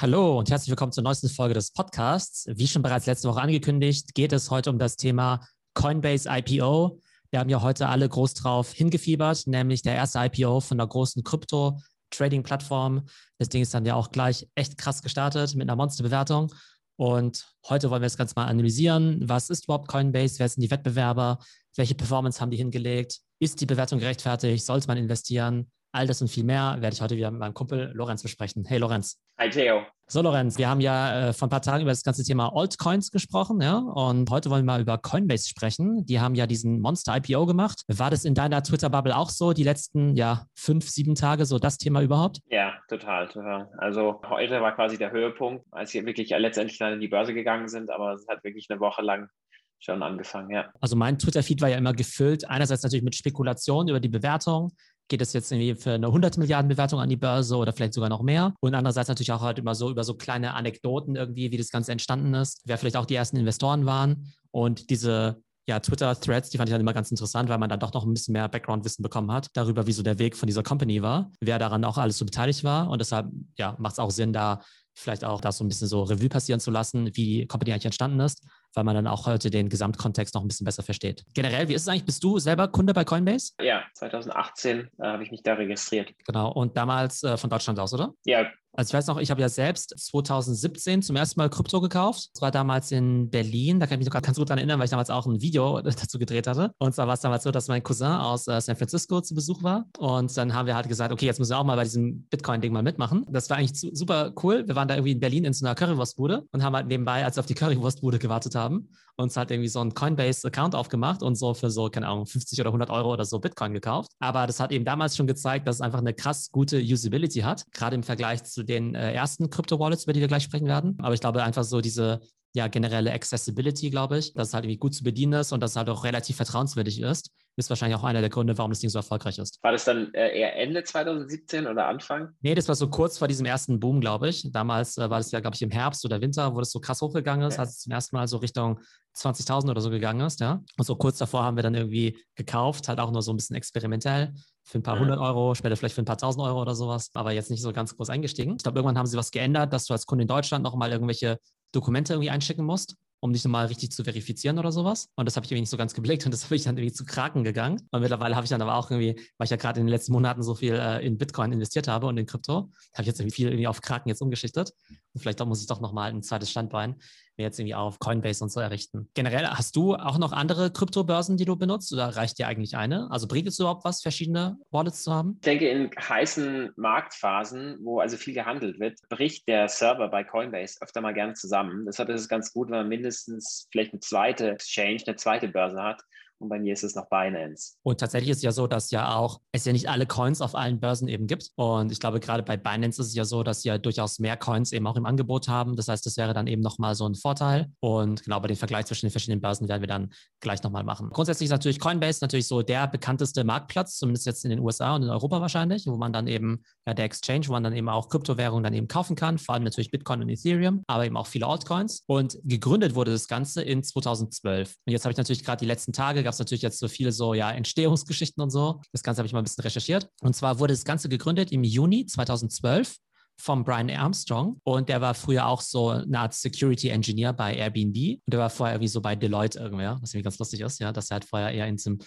Hallo und herzlich willkommen zur neuesten Folge des Podcasts. Wie schon bereits letzte Woche angekündigt, geht es heute um das Thema Coinbase IPO. Wir haben ja heute alle groß drauf hingefiebert, nämlich der erste IPO von einer großen Krypto-Trading-Plattform. Das Ding ist dann ja auch gleich echt krass gestartet mit einer Monsterbewertung. Und heute wollen wir das Ganze mal analysieren. Was ist überhaupt Coinbase? Wer sind die Wettbewerber? Welche Performance haben die hingelegt? Ist die Bewertung gerechtfertigt? Sollte man investieren? All das und viel mehr werde ich heute wieder mit meinem Kumpel Lorenz besprechen. Hey Lorenz. Hi Theo. So Lorenz, wir haben ja äh, vor ein paar Tagen über das ganze Thema Altcoins gesprochen, ja, und heute wollen wir mal über Coinbase sprechen. Die haben ja diesen Monster IPO gemacht. War das in deiner Twitter-Bubble auch so, die letzten, ja, fünf, sieben Tage, so das Thema überhaupt? Ja, total, total. Also heute war quasi der Höhepunkt, als sie wirklich letztendlich dann in die Börse gegangen sind, aber es hat wirklich eine Woche lang schon angefangen, ja. Also mein Twitter-Feed war ja immer gefüllt, einerseits natürlich mit Spekulationen über die Bewertung, geht es jetzt irgendwie für eine 100 Milliarden Bewertung an die Börse oder vielleicht sogar noch mehr. Und andererseits natürlich auch halt immer so über so kleine Anekdoten irgendwie, wie das Ganze entstanden ist, wer vielleicht auch die ersten Investoren waren. Und diese ja, Twitter-Threads, die fand ich dann immer ganz interessant, weil man dann doch noch ein bisschen mehr Background-Wissen bekommen hat, darüber, wie so der Weg von dieser Company war, wer daran auch alles so beteiligt war. Und deshalb, ja, macht es auch Sinn, da vielleicht auch das so ein bisschen so Revue passieren zu lassen, wie die Company eigentlich entstanden ist, weil man dann auch heute den Gesamtkontext noch ein bisschen besser versteht. Generell, wie ist es eigentlich? Bist du selber Kunde bei Coinbase? Ja, 2018 äh, habe ich mich da registriert. Genau, und damals äh, von Deutschland aus, oder? Ja, also ich weiß noch, ich habe ja selbst 2017 zum ersten Mal Krypto gekauft. Das war damals in Berlin. Da kann ich mich noch ganz gut daran erinnern, weil ich damals auch ein Video dazu gedreht hatte. Und zwar war es damals so, dass mein Cousin aus äh, San Francisco zu Besuch war. Und dann haben wir halt gesagt, okay, jetzt müssen wir auch mal bei diesem Bitcoin-Ding mal mitmachen. Das war eigentlich super cool. Wir waren da irgendwie in Berlin in so einer Currywurstbude und haben halt nebenbei, als wir auf die Currywurstbude gewartet haben, uns halt irgendwie so einen Coinbase-Account aufgemacht und so für so, keine Ahnung, 50 oder 100 Euro oder so Bitcoin gekauft. Aber das hat eben damals schon gezeigt, dass es einfach eine krass gute Usability hat, gerade im Vergleich zu den äh, ersten Crypto-Wallets, über die wir gleich sprechen werden. Aber ich glaube einfach so diese ja, generelle Accessibility, glaube ich, dass es halt irgendwie gut zu bedienen ist und dass es halt auch relativ vertrauenswürdig ist, ist wahrscheinlich auch einer der Gründe, warum das Ding so erfolgreich ist. War das dann äh, eher Ende 2017 oder Anfang? Nee, das war so kurz vor diesem ersten Boom, glaube ich. Damals äh, war das ja, glaube ich, im Herbst oder Winter, wo das so krass hochgegangen ist, ja. als es zum ersten Mal so Richtung 20.000 oder so gegangen ist, ja. Und so kurz davor haben wir dann irgendwie gekauft, halt auch nur so ein bisschen experimentell für ein paar hundert Euro, später vielleicht für ein paar tausend Euro oder sowas, aber jetzt nicht so ganz groß eingestiegen. Ich glaube, irgendwann haben sie was geändert, dass du als Kunde in Deutschland nochmal irgendwelche Dokumente irgendwie einschicken musst um dich nochmal richtig zu verifizieren oder sowas. Und das habe ich irgendwie nicht so ganz geblickt und das habe ich dann irgendwie zu Kraken gegangen. Und mittlerweile habe ich dann aber auch irgendwie, weil ich ja gerade in den letzten Monaten so viel äh, in Bitcoin investiert habe und in Krypto, habe ich jetzt irgendwie viel irgendwie auf Kraken jetzt umgeschichtet. Vielleicht muss ich doch nochmal ein zweites Standbein mir jetzt irgendwie auf Coinbase und so errichten. Generell, hast du auch noch andere Kryptobörsen, die du benutzt oder reicht dir eigentlich eine? Also bringt es überhaupt was, verschiedene Wallets zu haben? Ich denke, in heißen Marktphasen, wo also viel gehandelt wird, bricht der Server bei Coinbase öfter mal gerne zusammen. Deshalb ist es ganz gut, wenn man mindestens vielleicht eine zweite Exchange, eine zweite Börse hat, und bei mir ist es noch Binance. Und tatsächlich ist es ja so, dass ja auch es ja nicht alle Coins auf allen Börsen eben gibt. Und ich glaube, gerade bei Binance ist es ja so, dass sie ja durchaus mehr Coins eben auch im Angebot haben. Das heißt, das wäre dann eben nochmal so ein Vorteil. Und genau bei den Vergleich zwischen den verschiedenen Börsen werden wir dann gleich nochmal machen. Grundsätzlich ist natürlich Coinbase natürlich so der bekannteste Marktplatz, zumindest jetzt in den USA und in Europa wahrscheinlich, wo man dann eben, ja, der Exchange, wo man dann eben auch Kryptowährungen dann eben kaufen kann, vor allem natürlich Bitcoin und Ethereum, aber eben auch viele Altcoins. Und gegründet wurde das Ganze in 2012. Und jetzt habe ich natürlich gerade die letzten Tage gab es natürlich jetzt so viele so, ja, Entstehungsgeschichten und so. Das Ganze habe ich mal ein bisschen recherchiert. Und zwar wurde das Ganze gegründet im Juni 2012 vom Brian Armstrong und der war früher auch so eine Art Security Engineer bei Airbnb und der war vorher irgendwie so bei Deloitte irgendwer, was irgendwie ganz lustig ist, ja, dass er halt vorher eher in diesem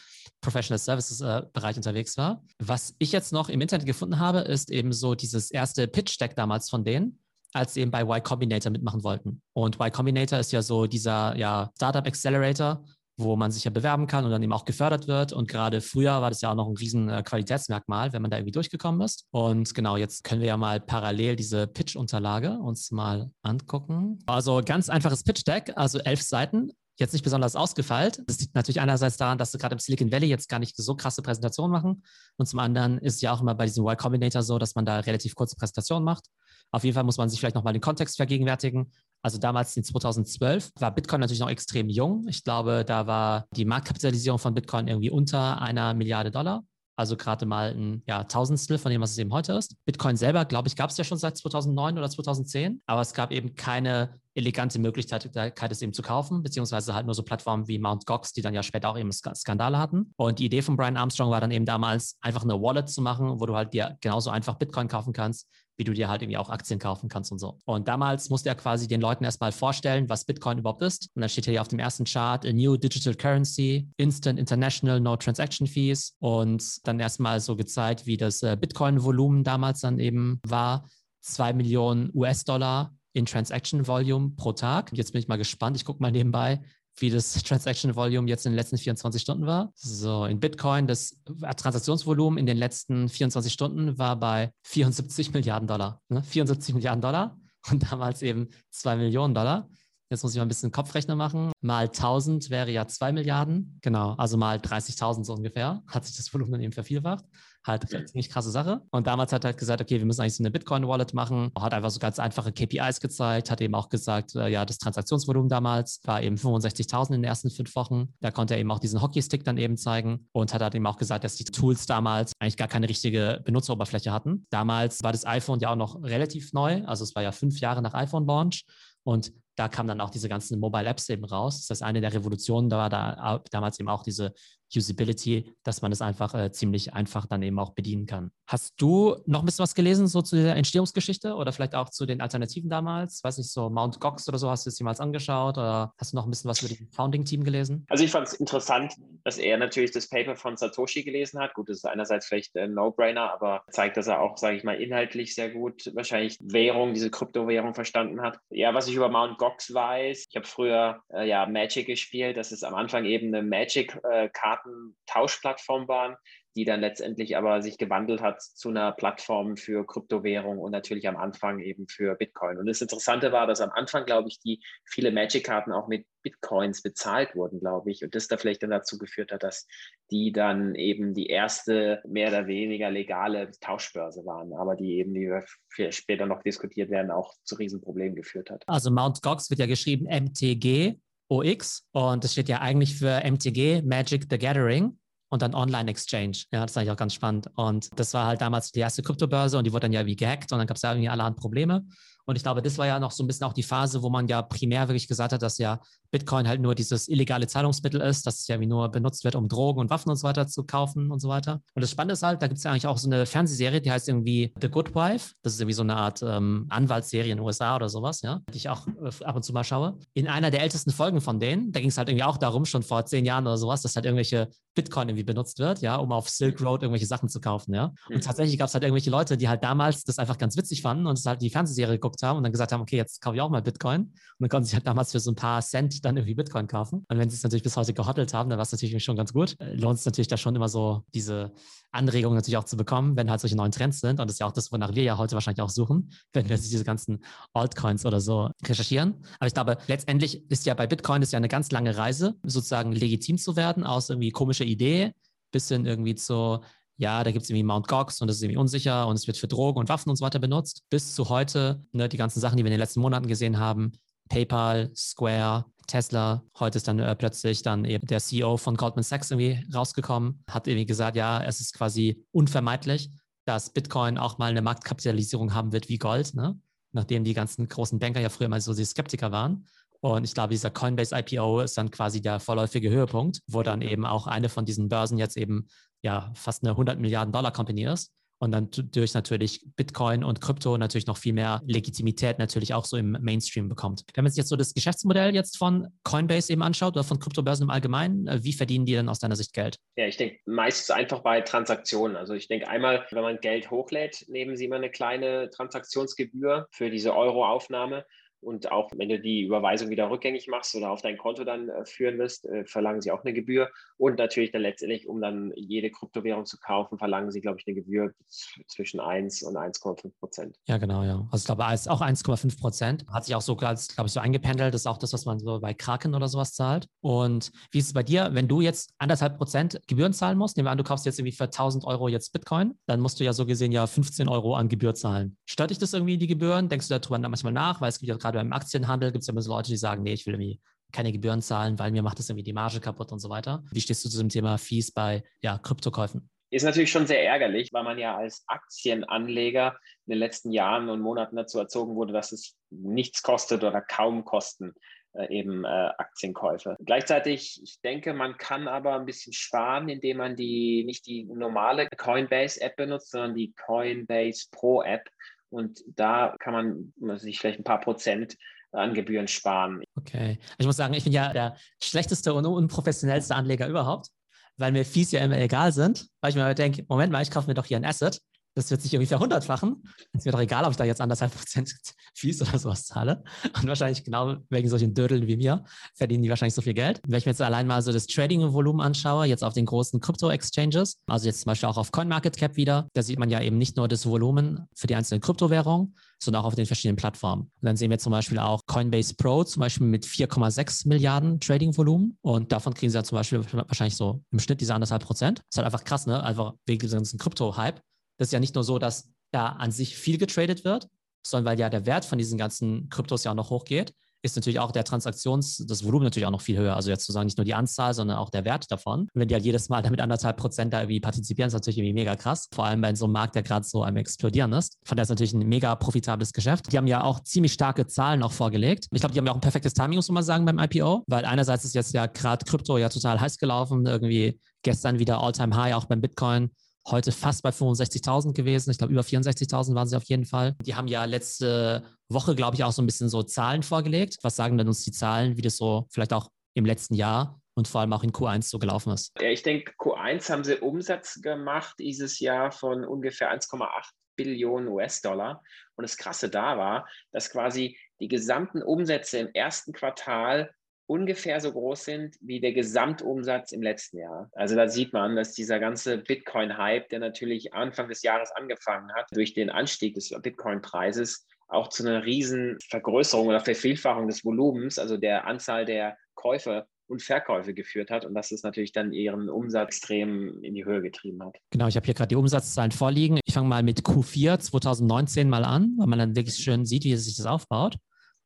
Professional Services äh, Bereich unterwegs war. Was ich jetzt noch im Internet gefunden habe, ist eben so dieses erste Pitch Deck damals von denen als sie eben bei Y Combinator mitmachen wollten. Und Y Combinator ist ja so dieser ja, Startup Accelerator, wo man sich ja bewerben kann und dann eben auch gefördert wird. Und gerade früher war das ja auch noch ein riesen äh, Qualitätsmerkmal, wenn man da irgendwie durchgekommen ist. Und genau, jetzt können wir ja mal parallel diese Pitch-Unterlage uns mal angucken. Also ganz einfaches Pitch-Deck, also elf Seiten, jetzt nicht besonders ausgefeilt. Das liegt natürlich einerseits daran, dass sie gerade im Silicon Valley jetzt gar nicht so krasse Präsentationen machen. Und zum anderen ist es ja auch immer bei diesem Y Combinator so, dass man da relativ kurze Präsentationen macht. Auf jeden Fall muss man sich vielleicht nochmal den Kontext vergegenwärtigen. Also damals in 2012 war Bitcoin natürlich noch extrem jung. Ich glaube, da war die Marktkapitalisierung von Bitcoin irgendwie unter einer Milliarde Dollar. Also gerade mal ein ja, Tausendstel von dem, was es eben heute ist. Bitcoin selber, glaube ich, gab es ja schon seit 2009 oder 2010, aber es gab eben keine elegante Möglichkeit, es eben zu kaufen, beziehungsweise halt nur so Plattformen wie Mt. Gox, die dann ja später auch eben Skandale hatten. Und die Idee von Brian Armstrong war dann eben damals, einfach eine Wallet zu machen, wo du halt dir genauso einfach Bitcoin kaufen kannst, wie du dir halt irgendwie auch Aktien kaufen kannst und so. Und damals musste er quasi den Leuten erstmal vorstellen, was Bitcoin überhaupt ist. Und dann steht hier auf dem ersten Chart, a new digital currency, instant international, no transaction fees. Und dann erstmal so gezeigt, wie das äh, Bitcoin-Volumen damals dann eben war. Zwei Millionen US-Dollar in Transaction Volume pro Tag. Jetzt bin ich mal gespannt. Ich gucke mal nebenbei, wie das Transaction Volume jetzt in den letzten 24 Stunden war. So, in Bitcoin, das Transaktionsvolumen in den letzten 24 Stunden war bei 74 Milliarden Dollar. Ne? 74 Milliarden Dollar und damals eben 2 Millionen Dollar. Jetzt muss ich mal ein bisschen Kopfrechner machen. Mal 1000 wäre ja 2 Milliarden. Genau, also mal 30.000 so ungefähr. Hat sich das Volumen dann eben vervielfacht. Halt eine ziemlich krasse Sache. Und damals hat er halt gesagt, okay, wir müssen eigentlich so eine Bitcoin-Wallet machen. Hat einfach so ganz einfache KPIs gezeigt, hat eben auch gesagt, äh, ja, das Transaktionsvolumen damals war eben 65.000 in den ersten fünf Wochen. Da konnte er eben auch diesen Hockeystick dann eben zeigen und hat halt eben auch gesagt, dass die Tools damals eigentlich gar keine richtige Benutzeroberfläche hatten. Damals war das iPhone ja auch noch relativ neu, also es war ja fünf Jahre nach iPhone-Launch. Und da kamen dann auch diese ganzen Mobile Apps eben raus. Das heißt, eine der Revolutionen da war da damals eben auch diese Usability, dass man es einfach äh, ziemlich einfach dann eben auch bedienen kann. Hast du noch ein bisschen was gelesen, so zu der Entstehungsgeschichte oder vielleicht auch zu den Alternativen damals? Weiß nicht, so Mount Gox oder so, hast du es jemals angeschaut oder hast du noch ein bisschen was über das Founding-Team gelesen? Also ich fand es interessant, dass er natürlich das Paper von Satoshi gelesen hat. Gut, das ist einerseits vielleicht ein No-Brainer, aber zeigt, dass er auch, sage ich mal, inhaltlich sehr gut wahrscheinlich Währung, diese Kryptowährung verstanden hat. Ja, was ich über Mount Gox weiß, ich habe früher äh, ja Magic gespielt. Das ist am Anfang eben eine Magic-Karten-Tauschplattform äh, waren die dann letztendlich aber sich gewandelt hat zu einer Plattform für Kryptowährung und natürlich am Anfang eben für Bitcoin. Und das Interessante war, dass am Anfang, glaube ich, die viele Magic-Karten auch mit Bitcoins bezahlt wurden, glaube ich. Und das da vielleicht dann dazu geführt hat, dass die dann eben die erste mehr oder weniger legale Tauschbörse waren, aber die eben, die wir später noch diskutiert werden, auch zu Riesenproblemen geführt hat. Also Mount Gox wird ja geschrieben MTG. OX und das steht ja eigentlich für MTG, Magic the Gathering und dann Online-Exchange. Ja, das ist eigentlich auch ganz spannend. Und das war halt damals die erste Kryptobörse und die wurde dann ja wie gehackt und dann gab es ja irgendwie allerhand Probleme. Und ich glaube, das war ja noch so ein bisschen auch die Phase, wo man ja primär wirklich gesagt hat, dass ja Bitcoin halt nur dieses illegale Zahlungsmittel ist, dass es ja wie nur benutzt wird, um Drogen und Waffen und so weiter zu kaufen und so weiter. Und das Spannende ist halt, da gibt es ja eigentlich auch so eine Fernsehserie, die heißt irgendwie The Good Wife. Das ist irgendwie so eine Art ähm, Anwaltsserie in den USA oder sowas, ja, die ich auch äh, ab und zu mal schaue. In einer der ältesten Folgen von denen, da ging es halt irgendwie auch darum, schon vor zehn Jahren oder sowas, dass halt irgendwelche Bitcoin irgendwie benutzt wird, ja, um auf Silk Road irgendwelche Sachen zu kaufen, ja. Und mhm. tatsächlich gab es halt irgendwelche Leute, die halt damals das einfach ganz witzig fanden und es halt die Fernsehserie geguckt haben und dann gesagt haben, okay, jetzt kaufe ich auch mal Bitcoin. Und dann konnten sie halt damals für so ein paar Cent dann irgendwie Bitcoin kaufen. Und wenn sie es natürlich bis heute gehottelt haben, dann war es natürlich schon ganz gut. Äh, lohnt es natürlich da schon immer so diese Anregungen natürlich auch zu bekommen, wenn halt solche neuen Trends sind. Und das ist ja auch das, wonach wir ja heute wahrscheinlich auch suchen, wenn wir diese ganzen Altcoins oder so recherchieren. Aber ich glaube, letztendlich ist ja bei Bitcoin ist ja eine ganz lange Reise, sozusagen legitim zu werden aus irgendwie komischer Idee bis hin irgendwie zu ja, da gibt es irgendwie Mount Gox und das ist irgendwie unsicher und es wird für Drogen und Waffen und so weiter benutzt, bis zu heute, ne, die ganzen Sachen, die wir in den letzten Monaten gesehen haben, PayPal, Square, Tesla. Heute ist dann äh, plötzlich dann eben der CEO von Goldman Sachs irgendwie rausgekommen, hat irgendwie gesagt, ja, es ist quasi unvermeidlich, dass Bitcoin auch mal eine Marktkapitalisierung haben wird wie Gold, ne? nachdem die ganzen großen Banker ja früher mal so die Skeptiker waren. Und ich glaube, dieser Coinbase IPO ist dann quasi der vorläufige Höhepunkt, wo dann eben auch eine von diesen Börsen jetzt eben ja fast eine 100 Milliarden Dollar Company ist und dann durch natürlich Bitcoin und Krypto natürlich noch viel mehr Legitimität natürlich auch so im Mainstream bekommt. Wenn man sich jetzt so das Geschäftsmodell jetzt von Coinbase eben anschaut oder von Kryptobörsen im Allgemeinen, äh, wie verdienen die denn aus deiner Sicht Geld? Ja, ich denke meistens einfach bei Transaktionen. Also ich denke einmal, wenn man Geld hochlädt, nehmen sie mal eine kleine Transaktionsgebühr für diese Euro-Aufnahme. Und auch wenn du die Überweisung wieder rückgängig machst oder auf dein Konto dann äh, führen wirst, äh, verlangen sie auch eine Gebühr. Und natürlich dann letztendlich, um dann jede Kryptowährung zu kaufen, verlangen sie, glaube ich, eine Gebühr zwischen 1 und 1,5 Prozent. Ja, genau, ja. Also ich glaube, auch 1,5 Prozent. Hat sich auch so, glaube ich, so eingependelt. Das ist auch das, was man so bei Kraken oder sowas zahlt. Und wie ist es bei dir, wenn du jetzt anderthalb Prozent Gebühren zahlen musst? Nehmen wir an, du kaufst jetzt irgendwie für 1000 Euro jetzt Bitcoin, dann musst du ja so gesehen ja 15 Euro an Gebühr zahlen. Stört dich das irgendwie, die Gebühren? Denkst du darüber manchmal nach? Weil es gibt ja gerade gerade beim Aktienhandel gibt es ja immer so Leute, die sagen, nee, ich will irgendwie keine Gebühren zahlen, weil mir macht das irgendwie die Marge kaputt und so weiter. Wie stehst du zu dem Thema Fees bei ja, Kryptokäufen? Ist natürlich schon sehr ärgerlich, weil man ja als Aktienanleger in den letzten Jahren und Monaten dazu erzogen wurde, dass es nichts kostet oder kaum kosten, äh, eben äh, Aktienkäufe. Gleichzeitig, ich denke, man kann aber ein bisschen sparen, indem man die nicht die normale Coinbase-App benutzt, sondern die Coinbase Pro-App Und da kann man sich vielleicht ein paar Prozent an Gebühren sparen. Okay. Ich muss sagen, ich bin ja der schlechteste und unprofessionellste Anleger überhaupt, weil mir Fees ja immer egal sind, weil ich mir denke, Moment mal, ich kaufe mir doch hier ein Asset das wird sich irgendwie verhundertfachen. Es wird doch egal, ob ich da jetzt anderthalb Prozent Fees oder sowas zahle. Und wahrscheinlich genau wegen solchen Dödeln wie mir verdienen die wahrscheinlich so viel Geld. Wenn ich mir jetzt allein mal so das Trading-Volumen anschaue, jetzt auf den großen Krypto-Exchanges, also jetzt zum Beispiel auch auf CoinMarketCap wieder, da sieht man ja eben nicht nur das Volumen für die einzelnen Kryptowährungen, sondern auch auf den verschiedenen Plattformen. Und dann sehen wir zum Beispiel auch Coinbase Pro zum Beispiel mit 4,6 Milliarden Trading-Volumen und davon kriegen sie ja zum Beispiel wahrscheinlich so im Schnitt diese anderthalb Prozent. Das ist halt einfach krass, ne? Einfach wegen diesem ganzen Krypto-Hype das ist ja nicht nur so, dass da an sich viel getradet wird, sondern weil ja der Wert von diesen ganzen Kryptos ja auch noch hochgeht, ist natürlich auch der Transaktions, das Volumen natürlich auch noch viel höher. Also jetzt zu sagen, nicht nur die Anzahl, sondern auch der Wert davon. Und wenn die halt jedes Mal damit anderthalb Prozent da irgendwie partizipieren, ist natürlich irgendwie mega krass. Vor allem bei so einem Markt, der gerade so am explodieren ist. Von daher ist natürlich ein mega profitables Geschäft. Die haben ja auch ziemlich starke Zahlen auch vorgelegt. Ich glaube, die haben ja auch ein perfektes Timing, muss man sagen, beim IPO, weil einerseits ist jetzt ja gerade Krypto ja total heiß gelaufen. Irgendwie gestern wieder All-Time High, auch beim Bitcoin heute fast bei 65.000 gewesen. Ich glaube, über 64.000 waren sie auf jeden Fall. Die haben ja letzte Woche, glaube ich, auch so ein bisschen so Zahlen vorgelegt. Was sagen denn uns die Zahlen, wie das so vielleicht auch im letzten Jahr und vor allem auch in Q1 so gelaufen ist? Ja, ich denke, Q1 haben sie Umsatz gemacht dieses Jahr von ungefähr 1,8 Billionen US-Dollar. Und das Krasse da war, dass quasi die gesamten Umsätze im ersten Quartal ungefähr so groß sind wie der Gesamtumsatz im letzten Jahr. Also da sieht man, dass dieser ganze Bitcoin-Hype, der natürlich Anfang des Jahres angefangen hat, durch den Anstieg des Bitcoin-Preises auch zu einer riesen Vergrößerung oder Vervielfachung des Volumens, also der Anzahl der Käufe und Verkäufe geführt hat und dass es natürlich dann ihren Umsatz extrem in die Höhe getrieben hat. Genau, ich habe hier gerade die Umsatzzahlen vorliegen. Ich fange mal mit Q4 2019 mal an, weil man dann wirklich schön sieht, wie sich das aufbaut.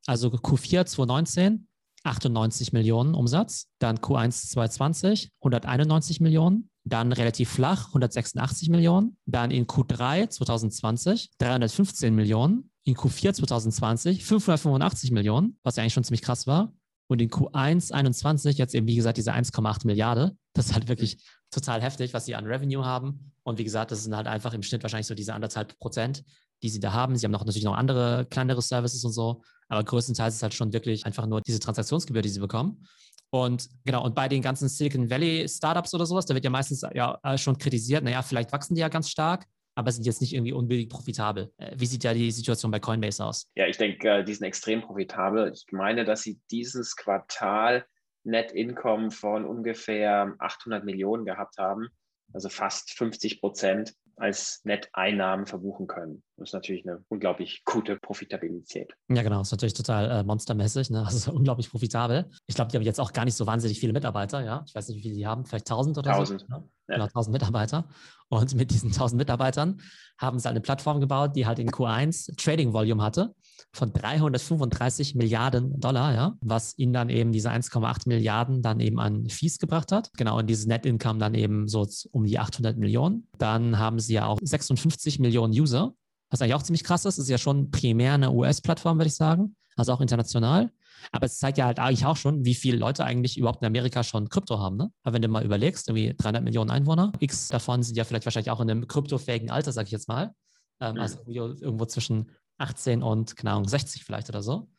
Also Q4 2019 98 Millionen Umsatz, dann Q1 2020 191 Millionen, dann relativ flach 186 Millionen, dann in Q3 2020 315 Millionen, in Q4 2020 585 Millionen, was ja eigentlich schon ziemlich krass war. Und in Q1 21 jetzt eben, wie gesagt, diese 1,8 Milliarde. Das ist halt wirklich total heftig, was sie an Revenue haben. Und wie gesagt, das sind halt einfach im Schnitt wahrscheinlich so diese anderthalb Prozent, die sie da haben. Sie haben noch natürlich noch andere kleinere Services und so. Aber größtenteils ist halt schon wirklich einfach nur diese Transaktionsgebühr, die sie bekommen. Und genau, und bei den ganzen Silicon Valley Startups oder sowas, da wird ja meistens ja schon kritisiert, naja, vielleicht wachsen die ja ganz stark, aber sind jetzt nicht irgendwie unbedingt profitabel. Äh, wie sieht ja die Situation bei Coinbase aus? Ja, ich denke, äh, die sind extrem profitabel. Ich meine, dass sie dieses Quartal Net Income von ungefähr 800 Millionen gehabt haben, also fast 50 Prozent als Netteinnahmen verbuchen können. Das ist natürlich eine unglaublich gute Profitabilität. Ja, genau. Das ist natürlich total äh, monstermäßig. Ne? Also unglaublich profitabel. Ich glaube, die haben jetzt auch gar nicht so wahnsinnig viele Mitarbeiter. Ja, ich weiß nicht, wie viele die haben. Vielleicht 1000 oder 1000. so. Ne? Ja. Genau, 1000 Mitarbeiter. Und mit diesen 1000 Mitarbeitern haben sie eine Plattform gebaut, die halt in Q1 Trading Volume hatte von 335 Milliarden Dollar, ja, was ihnen dann eben diese 1,8 Milliarden dann eben an Fees gebracht hat. Genau, und dieses Net Income dann eben so um die 800 Millionen. Dann haben sie ja auch 56 Millionen User, was eigentlich auch ziemlich krass ist. Das ist ja schon primär eine US-Plattform, würde ich sagen, also auch international. Aber es zeigt ja halt eigentlich auch schon, wie viele Leute eigentlich überhaupt in Amerika schon Krypto haben. Ne? Aber wenn du mal überlegst, irgendwie 300 Millionen Einwohner, x davon sind ja vielleicht wahrscheinlich auch in einem kryptofähigen Alter, sage ich jetzt mal. Ähm, mhm. Also irgendwo zwischen 18 und, keine Ahnung, 60 vielleicht oder so.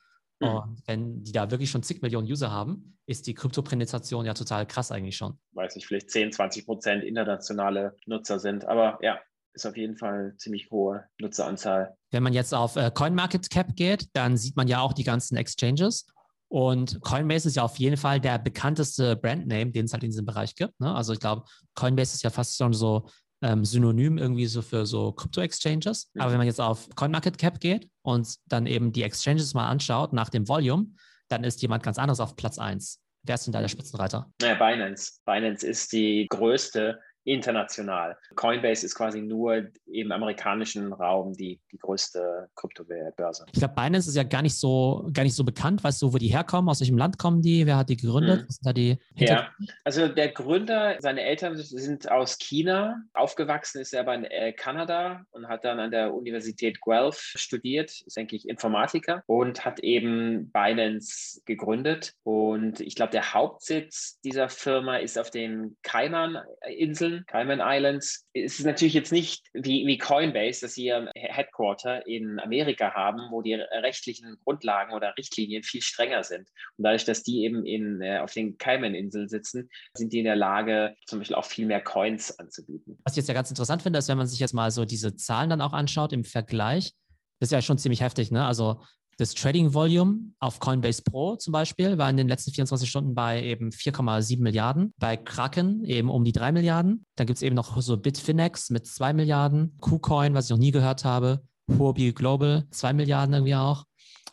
Mhm. Und wenn die da wirklich schon zig Millionen User haben, ist die Kryptopenetration ja total krass eigentlich schon. Weiß ich, vielleicht 10, 20 Prozent internationale Nutzer sind. Aber ja, ist auf jeden Fall eine ziemlich hohe Nutzeranzahl. Wenn man jetzt auf äh, CoinMarketCap geht, dann sieht man ja auch die ganzen Exchanges. Und Coinbase ist ja auf jeden Fall der bekannteste Brandname, den es halt in diesem Bereich gibt. Ne? Also ich glaube, Coinbase ist ja fast schon so ähm, Synonym irgendwie so für so Krypto-Exchanges. Aber wenn man jetzt auf CoinMarketCap geht und dann eben die Exchanges mal anschaut nach dem Volume, dann ist jemand ganz anderes auf Platz 1. Wer ist denn da der Spitzenreiter? Naja, Binance. Binance ist die größte international. Coinbase ist quasi nur im amerikanischen Raum die, die größte Kryptobörse. Ich glaube, Binance ist ja gar nicht so gar nicht so bekannt. Weißt du, wo die herkommen? Aus welchem Land kommen die? Wer hat die gegründet? Mhm. Was sind da die ja, also der Gründer, seine Eltern sind aus China. Aufgewachsen ist er aber in äh, Kanada und hat dann an der Universität Guelph studiert, ist eigentlich Informatiker und hat eben Binance gegründet. Und ich glaube, der Hauptsitz dieser Firma ist auf den Kaiman-Inseln Cayman Islands. Es ist natürlich jetzt nicht wie, wie Coinbase, dass sie ihr Headquarter in Amerika haben, wo die rechtlichen Grundlagen oder Richtlinien viel strenger sind. Und dadurch, dass die eben in, äh, auf den Cayman-Inseln sitzen, sind die in der Lage, zum Beispiel auch viel mehr Coins anzubieten. Was ich jetzt ja ganz interessant finde, ist, wenn man sich jetzt mal so diese Zahlen dann auch anschaut im Vergleich, das ist ja schon ziemlich heftig, ne? Also das Trading Volume auf Coinbase Pro zum Beispiel war in den letzten 24 Stunden bei eben 4,7 Milliarden. Bei Kraken eben um die 3 Milliarden. Dann gibt es eben noch so Bitfinex mit 2 Milliarden. KuCoin, was ich noch nie gehört habe. Huobi Global, 2 Milliarden irgendwie auch.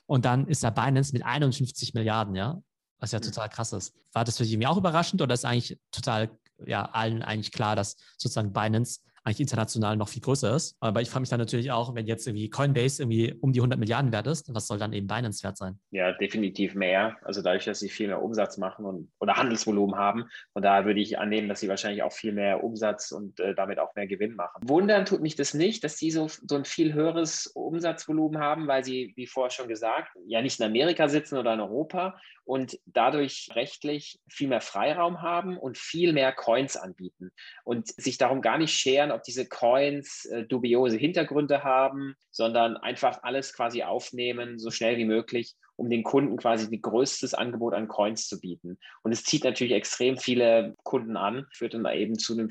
Und dann ist da Binance mit 51 Milliarden, ja. Was ja total krass ist. War das für dich irgendwie auch überraschend oder ist eigentlich total, ja, allen eigentlich klar, dass sozusagen Binance eigentlich international noch viel größer ist. Aber ich frage mich dann natürlich auch, wenn jetzt irgendwie Coinbase irgendwie um die 100 Milliarden wert ist, was soll dann eben Binance wert sein? Ja, definitiv mehr. Also dadurch, dass sie viel mehr Umsatz machen und oder Handelsvolumen haben. Und da würde ich annehmen, dass sie wahrscheinlich auch viel mehr Umsatz und äh, damit auch mehr Gewinn machen. Wundern tut mich das nicht, dass sie so, so ein viel höheres Umsatzvolumen haben, weil sie, wie vorher schon gesagt, ja nicht in Amerika sitzen oder in Europa und dadurch rechtlich viel mehr Freiraum haben und viel mehr Coins anbieten und sich darum gar nicht scheren, ob diese Coins äh, dubiose Hintergründe haben, sondern einfach alles quasi aufnehmen, so schnell wie möglich, um den Kunden quasi die größtes Angebot an Coins zu bieten. Und es zieht natürlich extrem viele Kunden an, führt dann eben zu einem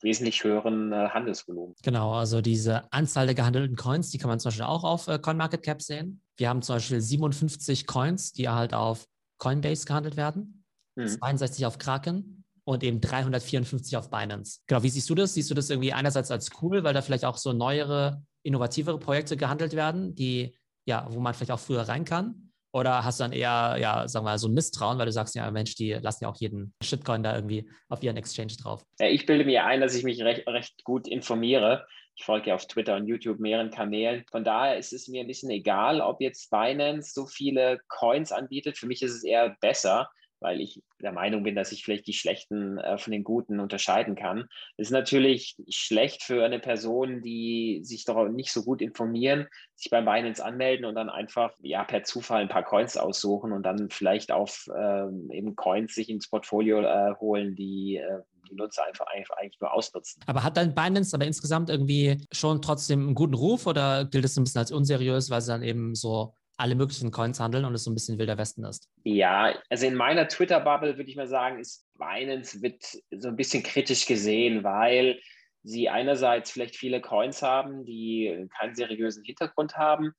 wesentlich höheren äh, Handelsvolumen. Genau, also diese Anzahl der gehandelten Coins, die kann man zum Beispiel auch auf äh, CoinMarketCap sehen. Wir haben zum Beispiel 57 Coins, die halt auf Coinbase gehandelt werden, mhm. 62 auf Kraken und eben 354 auf Binance. Genau, wie siehst du das? Siehst du das irgendwie einerseits als cool, weil da vielleicht auch so neuere, innovativere Projekte gehandelt werden, die, ja, wo man vielleicht auch früher rein kann? Oder hast du dann eher, ja, sagen wir mal, so ein Misstrauen, weil du sagst, ja, Mensch, die lassen ja auch jeden Shitcoin da irgendwie auf ihren Exchange drauf? Ich bilde mir ein, dass ich mich recht, recht gut informiere. Ich folge ja auf Twitter und YouTube mehreren Kanälen. Von daher ist es mir ein bisschen egal, ob jetzt Binance so viele Coins anbietet. Für mich ist es eher besser, weil ich der Meinung bin, dass ich vielleicht die schlechten äh, von den guten unterscheiden kann. Es ist natürlich schlecht für eine Person, die sich doch nicht so gut informieren, sich beim Binance anmelden und dann einfach ja per Zufall ein paar Coins aussuchen und dann vielleicht auf ähm, eben Coins sich ins Portfolio äh, holen, die äh, die Nutzer einfach, einfach eigentlich nur ausnutzen. Aber hat dann Binance aber insgesamt irgendwie schon trotzdem einen guten Ruf oder gilt es ein bisschen als unseriös, weil sie dann eben so alle möglichen Coins handeln und es so ein bisschen wilder Westen ist. Ja, also in meiner Twitter-Bubble würde ich mal sagen, ist Binance wird so ein bisschen kritisch gesehen, weil sie einerseits vielleicht viele Coins haben, die keinen seriösen Hintergrund haben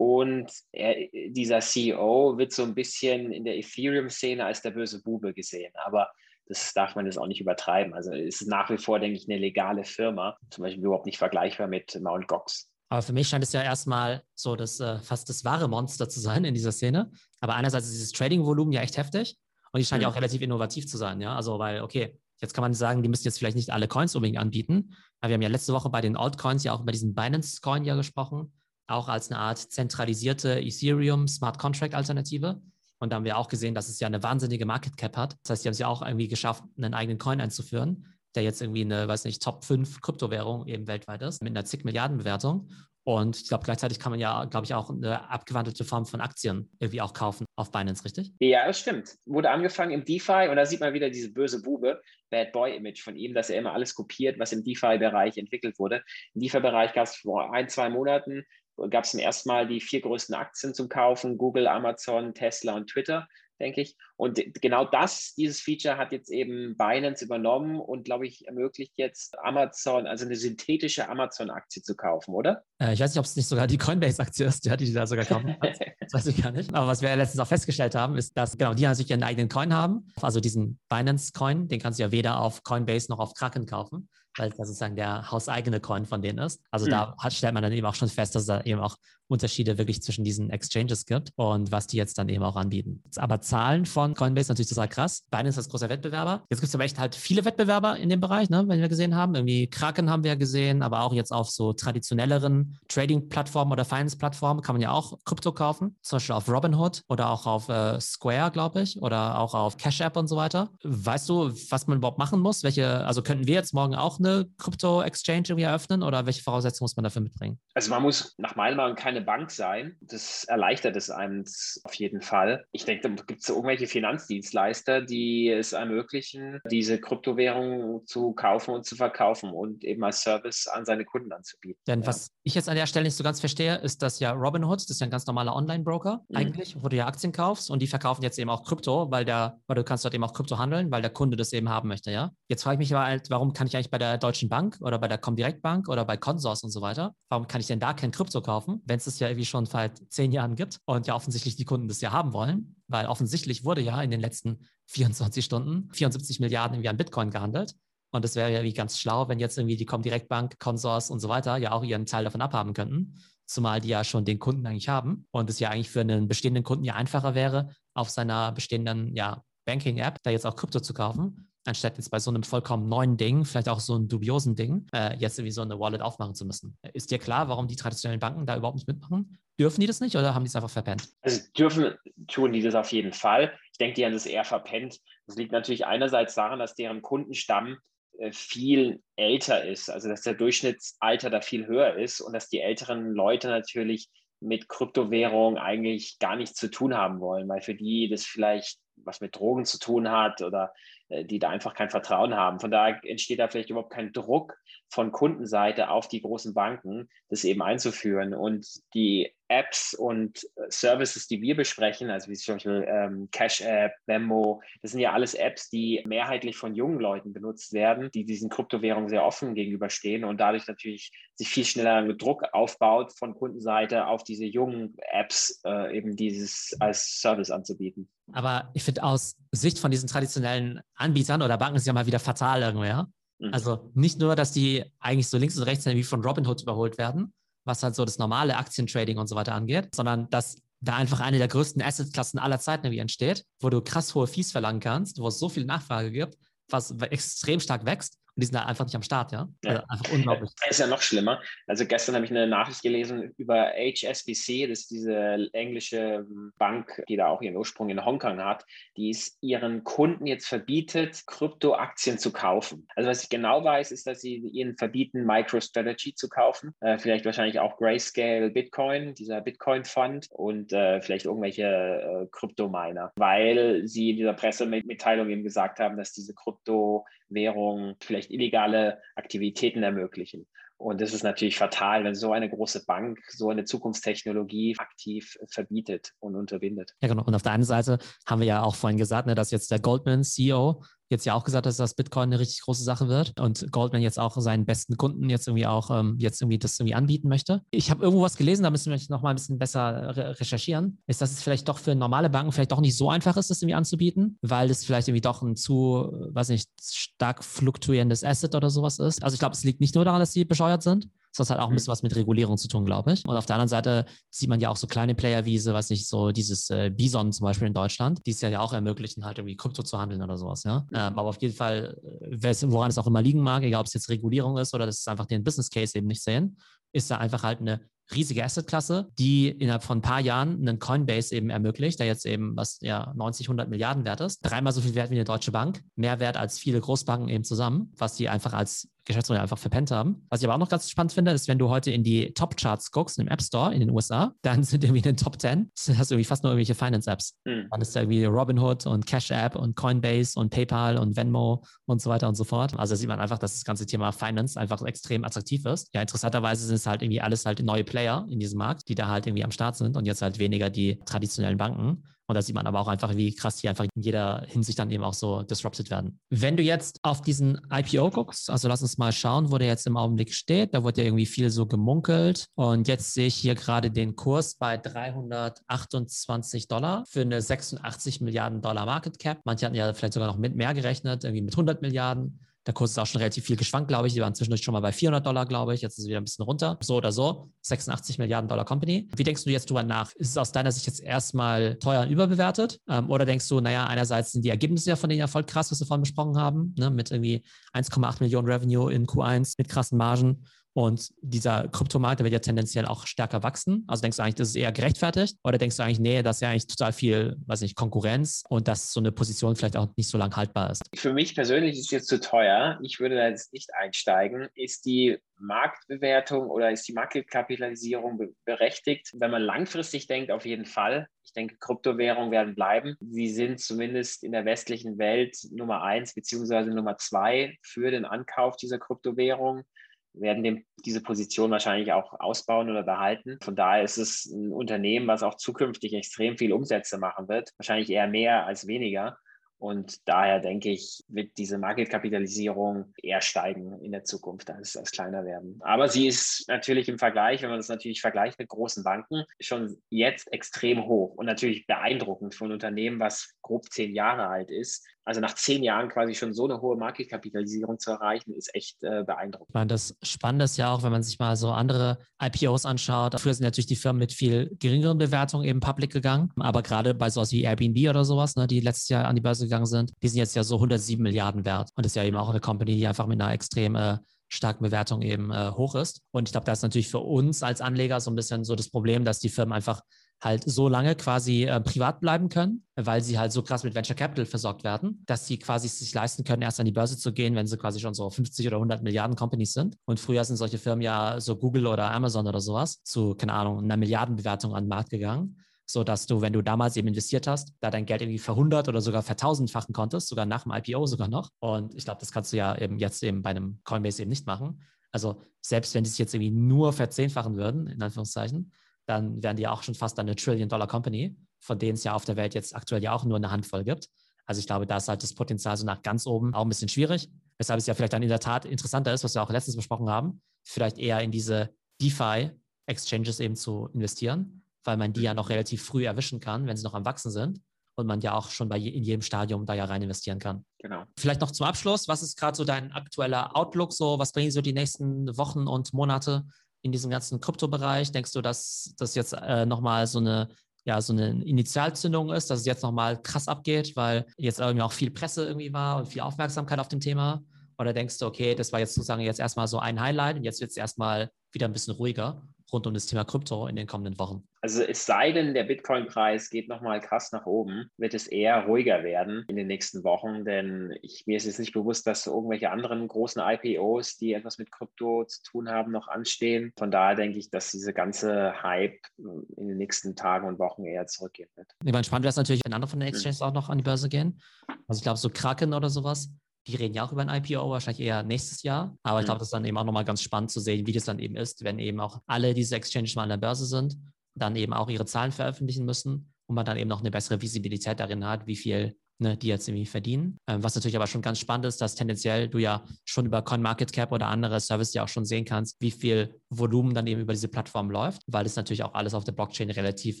und er, dieser CEO wird so ein bisschen in der Ethereum-Szene als der böse Bube gesehen. Aber das darf man jetzt auch nicht übertreiben. Also es ist nach wie vor, denke ich, eine legale Firma, zum Beispiel überhaupt nicht vergleichbar mit Mt. Gox. Aber für mich scheint es ja erstmal so das äh, fast das wahre Monster zu sein in dieser Szene. Aber einerseits ist dieses Trading-Volumen ja echt heftig und die scheint ja. ja auch relativ innovativ zu sein, ja. Also, weil, okay, jetzt kann man sagen, die müssen jetzt vielleicht nicht alle Coins unbedingt anbieten. Aber wir haben ja letzte Woche bei den Altcoins ja auch über diesen Binance-Coin ja gesprochen, auch als eine Art zentralisierte Ethereum Smart Contract Alternative. Und da haben wir auch gesehen, dass es ja eine wahnsinnige Market Cap hat. Das heißt, die haben es ja auch irgendwie geschafft, einen eigenen Coin einzuführen der jetzt irgendwie eine, weiß nicht, Top 5 Kryptowährung eben weltweit ist, mit einer zig Milliarden Bewertung. Und ich glaube, gleichzeitig kann man ja, glaube ich, auch eine abgewandelte Form von Aktien irgendwie auch kaufen auf Binance, richtig? Ja, das stimmt. Wurde angefangen im DeFi und da sieht man wieder diese böse Bube, Bad Boy-Image von ihm, dass er immer alles kopiert, was im DeFi-Bereich entwickelt wurde. Im DeFi-Bereich gab es vor ein, zwei Monaten gab es zum ersten Mal die vier größten Aktien zum Kaufen, Google, Amazon, Tesla und Twitter denke ich. Und genau das, dieses Feature hat jetzt eben Binance übernommen und, glaube ich, ermöglicht jetzt Amazon, also eine synthetische Amazon-Aktie zu kaufen, oder? Äh, ich weiß nicht, ob es nicht sogar die Coinbase-Aktie ist, die, die da sogar kaufen Das weiß ich gar nicht. Aber was wir ja letztens auch festgestellt haben, ist, dass genau die natürlich ihren eigenen Coin haben. Also diesen Binance-Coin, den kannst du ja weder auf Coinbase noch auf Kraken kaufen weil das sozusagen der hauseigene Coin von denen ist. Also mhm. da hat, stellt man dann eben auch schon fest, dass es da eben auch Unterschiede wirklich zwischen diesen Exchanges gibt und was die jetzt dann eben auch anbieten. Aber Zahlen von Coinbase natürlich total krass. Binance ist großer Wettbewerber. Jetzt gibt es aber echt halt viele Wettbewerber in dem Bereich, ne, wenn wir gesehen haben. Irgendwie Kraken haben wir gesehen, aber auch jetzt auf so traditionelleren Trading-Plattformen oder Finance-Plattformen kann man ja auch Krypto kaufen. Zum Beispiel auf Robinhood oder auch auf äh, Square, glaube ich, oder auch auf Cash App und so weiter. Weißt du, was man überhaupt machen muss? Welche, also könnten wir jetzt morgen auch eine Krypto-Exchange irgendwie eröffnen oder welche Voraussetzungen muss man dafür mitbringen? Also man muss nach meiner Meinung keine Bank sein. Das erleichtert es einem auf jeden Fall. Ich denke, da gibt es irgendwelche Finanzdienstleister, die es ermöglichen, diese Kryptowährungen zu kaufen und zu verkaufen und eben als Service an seine Kunden anzubieten. Denn ja. was ich jetzt an der Stelle nicht so ganz verstehe, ist, dass ja Robinhood, das ist ja ein ganz normaler Online-Broker mhm. eigentlich, wo du ja Aktien kaufst und die verkaufen jetzt eben auch Krypto, weil der, weil du kannst dort eben auch Krypto handeln, weil der Kunde das eben haben möchte, ja. Jetzt frage ich mich aber halt, warum kann ich eigentlich bei der Deutschen Bank oder bei der Comdirect Bank oder bei Consors und so weiter, warum kann ich denn da kein Krypto kaufen, wenn es das ja irgendwie schon seit zehn Jahren gibt und ja offensichtlich die Kunden das ja haben wollen, weil offensichtlich wurde ja in den letzten 24 Stunden 74 Milliarden irgendwie an Bitcoin gehandelt. Und es wäre ja wie ganz schlau, wenn jetzt irgendwie die Comdirect Bank, Consors und so weiter ja auch ihren Teil davon abhaben könnten. Zumal die ja schon den Kunden eigentlich haben und es ja eigentlich für einen bestehenden Kunden ja einfacher wäre, auf seiner bestehenden ja, Banking-App da jetzt auch Krypto zu kaufen, anstatt jetzt bei so einem vollkommen neuen Ding, vielleicht auch so einem dubiosen Ding, äh, jetzt irgendwie so eine Wallet aufmachen zu müssen. Ist dir klar, warum die traditionellen Banken da überhaupt nicht mitmachen? Dürfen die das nicht oder haben die es einfach verpennt? Also dürfen tun die das auf jeden Fall. Ich denke, die haben das eher verpennt. Das liegt natürlich einerseits daran, dass deren Kundenstamm äh, viel älter ist, also dass der Durchschnittsalter da viel höher ist und dass die älteren Leute natürlich mit Kryptowährung eigentlich gar nichts zu tun haben wollen, weil für die das vielleicht was mit Drogen zu tun hat oder äh, die da einfach kein Vertrauen haben. Von daher entsteht da vielleicht überhaupt kein Druck von Kundenseite auf die großen Banken, das eben einzuführen. Und die Apps und äh, Services, die wir besprechen, also wie zum Beispiel ähm, Cash App, Venmo, das sind ja alles Apps, die mehrheitlich von jungen Leuten benutzt werden, die diesen Kryptowährungen sehr offen gegenüberstehen und dadurch natürlich sich viel schneller Druck aufbaut von Kundenseite auf diese jungen Apps äh, eben dieses als Service anzubieten. Aber ich finde aus Sicht von diesen traditionellen Anbietern oder Banken ist ja mal wieder fatal irgendwo, ja? Mhm. Also nicht nur, dass die eigentlich so links und rechts wie von Robinhood überholt werden, was halt so das normale Aktientrading und so weiter angeht, sondern dass da einfach eine der größten Assetklassen aller Zeiten irgendwie entsteht, wo du krass hohe Fees verlangen kannst, wo es so viel Nachfrage gibt, was extrem stark wächst und die sind da einfach nicht am Start, ja? ja. Also einfach unglaublich. Das ist ja noch schlimmer. Also gestern habe ich eine Nachricht gelesen über HSBC, das ist diese englische Bank, die da auch ihren Ursprung in Hongkong hat, die es ihren Kunden jetzt verbietet, Kryptoaktien zu kaufen. Also was ich genau weiß, ist, dass sie ihnen verbieten, MicroStrategy zu kaufen. Äh, vielleicht wahrscheinlich auch Grayscale Bitcoin, dieser Bitcoin-Fund und äh, vielleicht irgendwelche äh, Kryptominer, weil sie in dieser Pressemitteilung eben gesagt haben, dass diese Kryptowährung vielleicht vielleicht illegale Aktivitäten ermöglichen. Und das ist natürlich fatal, wenn so eine große Bank so eine Zukunftstechnologie aktiv verbietet und unterbindet. Ja, genau. Und auf der einen Seite haben wir ja auch vorhin gesagt, ne, dass jetzt der Goldman CEO jetzt ja auch gesagt, dass das Bitcoin eine richtig große Sache wird und Goldman jetzt auch seinen besten Kunden jetzt irgendwie auch ähm, jetzt irgendwie das irgendwie anbieten möchte. Ich habe irgendwo was gelesen, da müssen wir noch mal ein bisschen besser re recherchieren, ist, dass es vielleicht doch für normale Banken vielleicht doch nicht so einfach ist, das irgendwie anzubieten, weil es vielleicht irgendwie doch ein zu, weiß nicht, stark fluktuierendes Asset oder sowas ist. Also ich glaube, es liegt nicht nur daran, dass sie bescheuert sind, das hat auch ein mhm. bisschen was mit Regulierung zu tun, glaube ich. Und auf der anderen Seite sieht man ja auch so kleine Player wie, so, weiß nicht, so dieses äh, Bison zum Beispiel in Deutschland, die es ja auch ermöglichen, halt irgendwie Krypto zu handeln oder sowas, ja. Ähm, aber auf jeden Fall, äh, woran es auch immer liegen mag, egal ob es jetzt Regulierung ist oder dass es einfach den Business Case eben nicht sehen, ist da einfach halt eine riesige Assetklasse, die innerhalb von ein paar Jahren einen Coinbase eben ermöglicht, der jetzt eben was ja 90, 100 Milliarden wert ist, dreimal so viel wert wie eine Deutsche Bank, mehr wert als viele Großbanken eben zusammen, was die einfach als Geschäftsmodell einfach verpennt haben. Was ich aber auch noch ganz spannend finde, ist, wenn du heute in die Top-Charts guckst im App Store in den USA, dann sind irgendwie in den Top 10, hast du irgendwie fast nur irgendwelche Finance-Apps. Mhm. Dann ist da irgendwie Robinhood und Cash App und Coinbase und PayPal und Venmo und so weiter und so fort. Also da sieht man einfach, dass das ganze Thema Finance einfach extrem attraktiv ist. Ja, interessanterweise sind es halt irgendwie alles halt neue Player in diesem Markt, die da halt irgendwie am Start sind und jetzt halt weniger die traditionellen Banken. Und da sieht man aber auch einfach, wie krass die einfach in jeder Hinsicht dann eben auch so disrupted werden. Wenn du jetzt auf diesen IPO guckst, also lass uns mal schauen, wo der jetzt im Augenblick steht. Da wird ja irgendwie viel so gemunkelt. Und jetzt sehe ich hier gerade den Kurs bei 328 Dollar für eine 86 Milliarden Dollar Market Cap. Manche hatten ja vielleicht sogar noch mit mehr gerechnet, irgendwie mit 100 Milliarden. Der Kurs ist auch schon relativ viel geschwankt, glaube ich. Die waren zwischendurch schon mal bei 400 Dollar, glaube ich. Jetzt ist es wieder ein bisschen runter. So oder so. 86 Milliarden Dollar Company. Wie denkst du jetzt drüber nach? Ist es aus deiner Sicht jetzt erstmal teuer und überbewertet? Ähm, oder denkst du, naja, einerseits sind die Ergebnisse ja von denen ja voll krass, was wir vorhin besprochen haben, ne? mit irgendwie 1,8 Millionen Revenue in Q1, mit krassen Margen. Und dieser Kryptomarkt, der wird ja tendenziell auch stärker wachsen. Also denkst du eigentlich, das ist eher gerechtfertigt? Oder denkst du eigentlich, nee, das ist ja eigentlich total viel, weiß nicht, Konkurrenz und dass so eine Position vielleicht auch nicht so lang haltbar ist? Für mich persönlich ist es jetzt zu teuer. Ich würde da jetzt nicht einsteigen. Ist die Marktbewertung oder ist die Marktkapitalisierung berechtigt? Wenn man langfristig denkt, auf jeden Fall. Ich denke, Kryptowährungen werden bleiben. Sie sind zumindest in der westlichen Welt Nummer eins beziehungsweise Nummer zwei für den Ankauf dieser Kryptowährung werden dem, diese Position wahrscheinlich auch ausbauen oder behalten. Von daher ist es ein Unternehmen, was auch zukünftig extrem viel Umsätze machen wird. Wahrscheinlich eher mehr als weniger. Und daher denke ich, wird diese Marketkapitalisierung eher steigen in der Zukunft als, als kleiner werden. Aber sie ist natürlich im Vergleich, wenn man das natürlich vergleicht mit großen Banken, schon jetzt extrem hoch und natürlich beeindruckend für ein Unternehmen, was grob zehn Jahre alt ist. Also nach zehn Jahren quasi schon so eine hohe Marketkapitalisierung zu erreichen, ist echt äh, beeindruckend. Ich meine, das Spannende ist ja auch, wenn man sich mal so andere IPOs anschaut. Früher sind natürlich die Firmen mit viel geringeren Bewertungen eben public gegangen. Aber gerade bei sowas wie Airbnb oder sowas, ne, die letztes Jahr an die Börse gegangen sind, die sind jetzt ja so 107 Milliarden wert. Und das ist ja eben auch eine Company, die einfach mit einer extrem äh, starken Bewertung eben äh, hoch ist. Und ich glaube, da ist natürlich für uns als Anleger so ein bisschen so das Problem, dass die Firmen einfach halt so lange quasi äh, privat bleiben können, weil sie halt so krass mit Venture Capital versorgt werden, dass sie quasi sich leisten können, erst an die Börse zu gehen, wenn sie quasi schon so 50 oder 100 Milliarden Companies sind. Und früher sind solche Firmen ja so Google oder Amazon oder sowas zu, keine Ahnung, einer Milliardenbewertung an den Markt gegangen so dass du, wenn du damals eben investiert hast, da dein Geld irgendwie verhundert oder sogar vertausendfachen konntest, sogar nach dem IPO sogar noch. Und ich glaube, das kannst du ja eben jetzt eben bei einem Coinbase eben nicht machen. Also selbst wenn die sich jetzt irgendwie nur verzehnfachen würden, in Anführungszeichen, dann wären die auch schon fast eine Trillion-Dollar-Company, von denen es ja auf der Welt jetzt aktuell ja auch nur eine Handvoll gibt. Also ich glaube, da ist halt das Potenzial so nach ganz oben auch ein bisschen schwierig, weshalb es ja vielleicht dann in der Tat interessanter ist, was wir auch letztens besprochen haben, vielleicht eher in diese DeFi-Exchanges eben zu investieren, weil man die ja noch relativ früh erwischen kann, wenn sie noch am Wachsen sind und man ja auch schon bei je, in jedem Stadium da ja rein investieren kann. Genau. Vielleicht noch zum Abschluss, was ist gerade so dein aktueller Outlook so? Was bringen so die nächsten Wochen und Monate in diesem ganzen Kryptobereich? Denkst du, dass das jetzt äh, nochmal so eine ja, so eine Initialzündung ist, dass es jetzt nochmal krass abgeht, weil jetzt irgendwie auch viel Presse irgendwie war und viel Aufmerksamkeit auf dem Thema? Oder denkst du, okay, das war jetzt sozusagen jetzt erstmal so ein Highlight und jetzt wird es erstmal wieder ein bisschen ruhiger rund um das Thema Krypto in den kommenden Wochen? Also es sei denn, der Bitcoin-Preis geht nochmal krass nach oben, wird es eher ruhiger werden in den nächsten Wochen, denn ich, mir ist jetzt nicht bewusst, dass irgendwelche anderen großen IPOs, die etwas mit Krypto zu tun haben, noch anstehen. Von daher denke ich, dass diese ganze Hype in den nächsten Tagen und Wochen eher zurückgehen wird. Ich meine, spannend wäre es natürlich, wenn andere von den Exchanges mhm. auch noch an die Börse gehen. Also ich glaube, so Kraken oder sowas, die reden ja auch über ein IPO, wahrscheinlich eher nächstes Jahr. Aber ich glaube, mhm. das ist dann eben auch nochmal ganz spannend zu sehen, wie das dann eben ist, wenn eben auch alle diese Exchanges mal an der Börse sind, dann eben auch ihre Zahlen veröffentlichen müssen und man dann eben noch eine bessere Visibilität darin hat, wie viel ne, die jetzt irgendwie verdienen. Ähm, was natürlich aber schon ganz spannend ist, dass tendenziell du ja schon über CoinMarketCap oder andere Services ja auch schon sehen kannst, wie viel Volumen dann eben über diese Plattform läuft, weil es natürlich auch alles auf der Blockchain relativ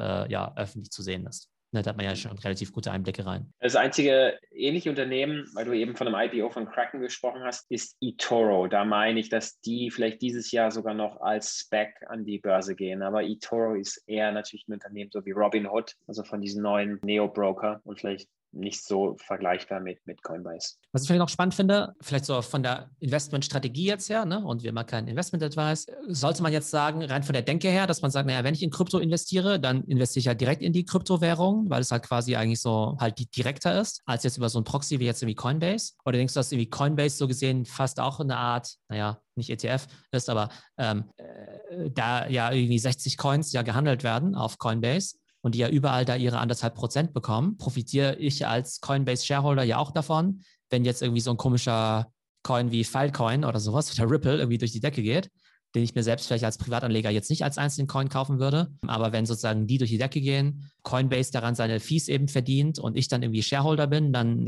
äh, ja, öffentlich zu sehen ist. Da hat man ja schon relativ gute Einblicke rein. Das einzige ähnliche Unternehmen, weil du eben von einem IPO von Kraken gesprochen hast, ist eToro. Da meine ich, dass die vielleicht dieses Jahr sogar noch als Spec an die Börse gehen. Aber eToro ist eher natürlich ein Unternehmen so wie Robinhood, also von diesen neuen Neo-Broker und vielleicht nicht so vergleichbar mit, mit Coinbase. Was ich vielleicht noch spannend finde, vielleicht so von der Investmentstrategie jetzt her, ne, und wir machen keinen Investment-Advice, sollte man jetzt sagen, rein von der Denke her, dass man sagt, naja, wenn ich in Krypto investiere, dann investiere ich halt direkt in die Kryptowährung, weil es halt quasi eigentlich so halt direkter ist, als jetzt über so ein Proxy wie jetzt irgendwie Coinbase? Oder denkst du, dass irgendwie Coinbase so gesehen fast auch eine Art, naja, nicht ETF ist, aber ähm, äh, da ja irgendwie 60 Coins ja gehandelt werden auf Coinbase und die ja überall da ihre anderthalb Prozent bekommen, profitiere ich als Coinbase-Shareholder ja auch davon, wenn jetzt irgendwie so ein komischer Coin wie Filecoin oder sowas oder Ripple irgendwie durch die Decke geht, den ich mir selbst vielleicht als Privatanleger jetzt nicht als einzelnen Coin kaufen würde. Aber wenn sozusagen die durch die Decke gehen, Coinbase daran seine Fees eben verdient und ich dann irgendwie Shareholder bin, dann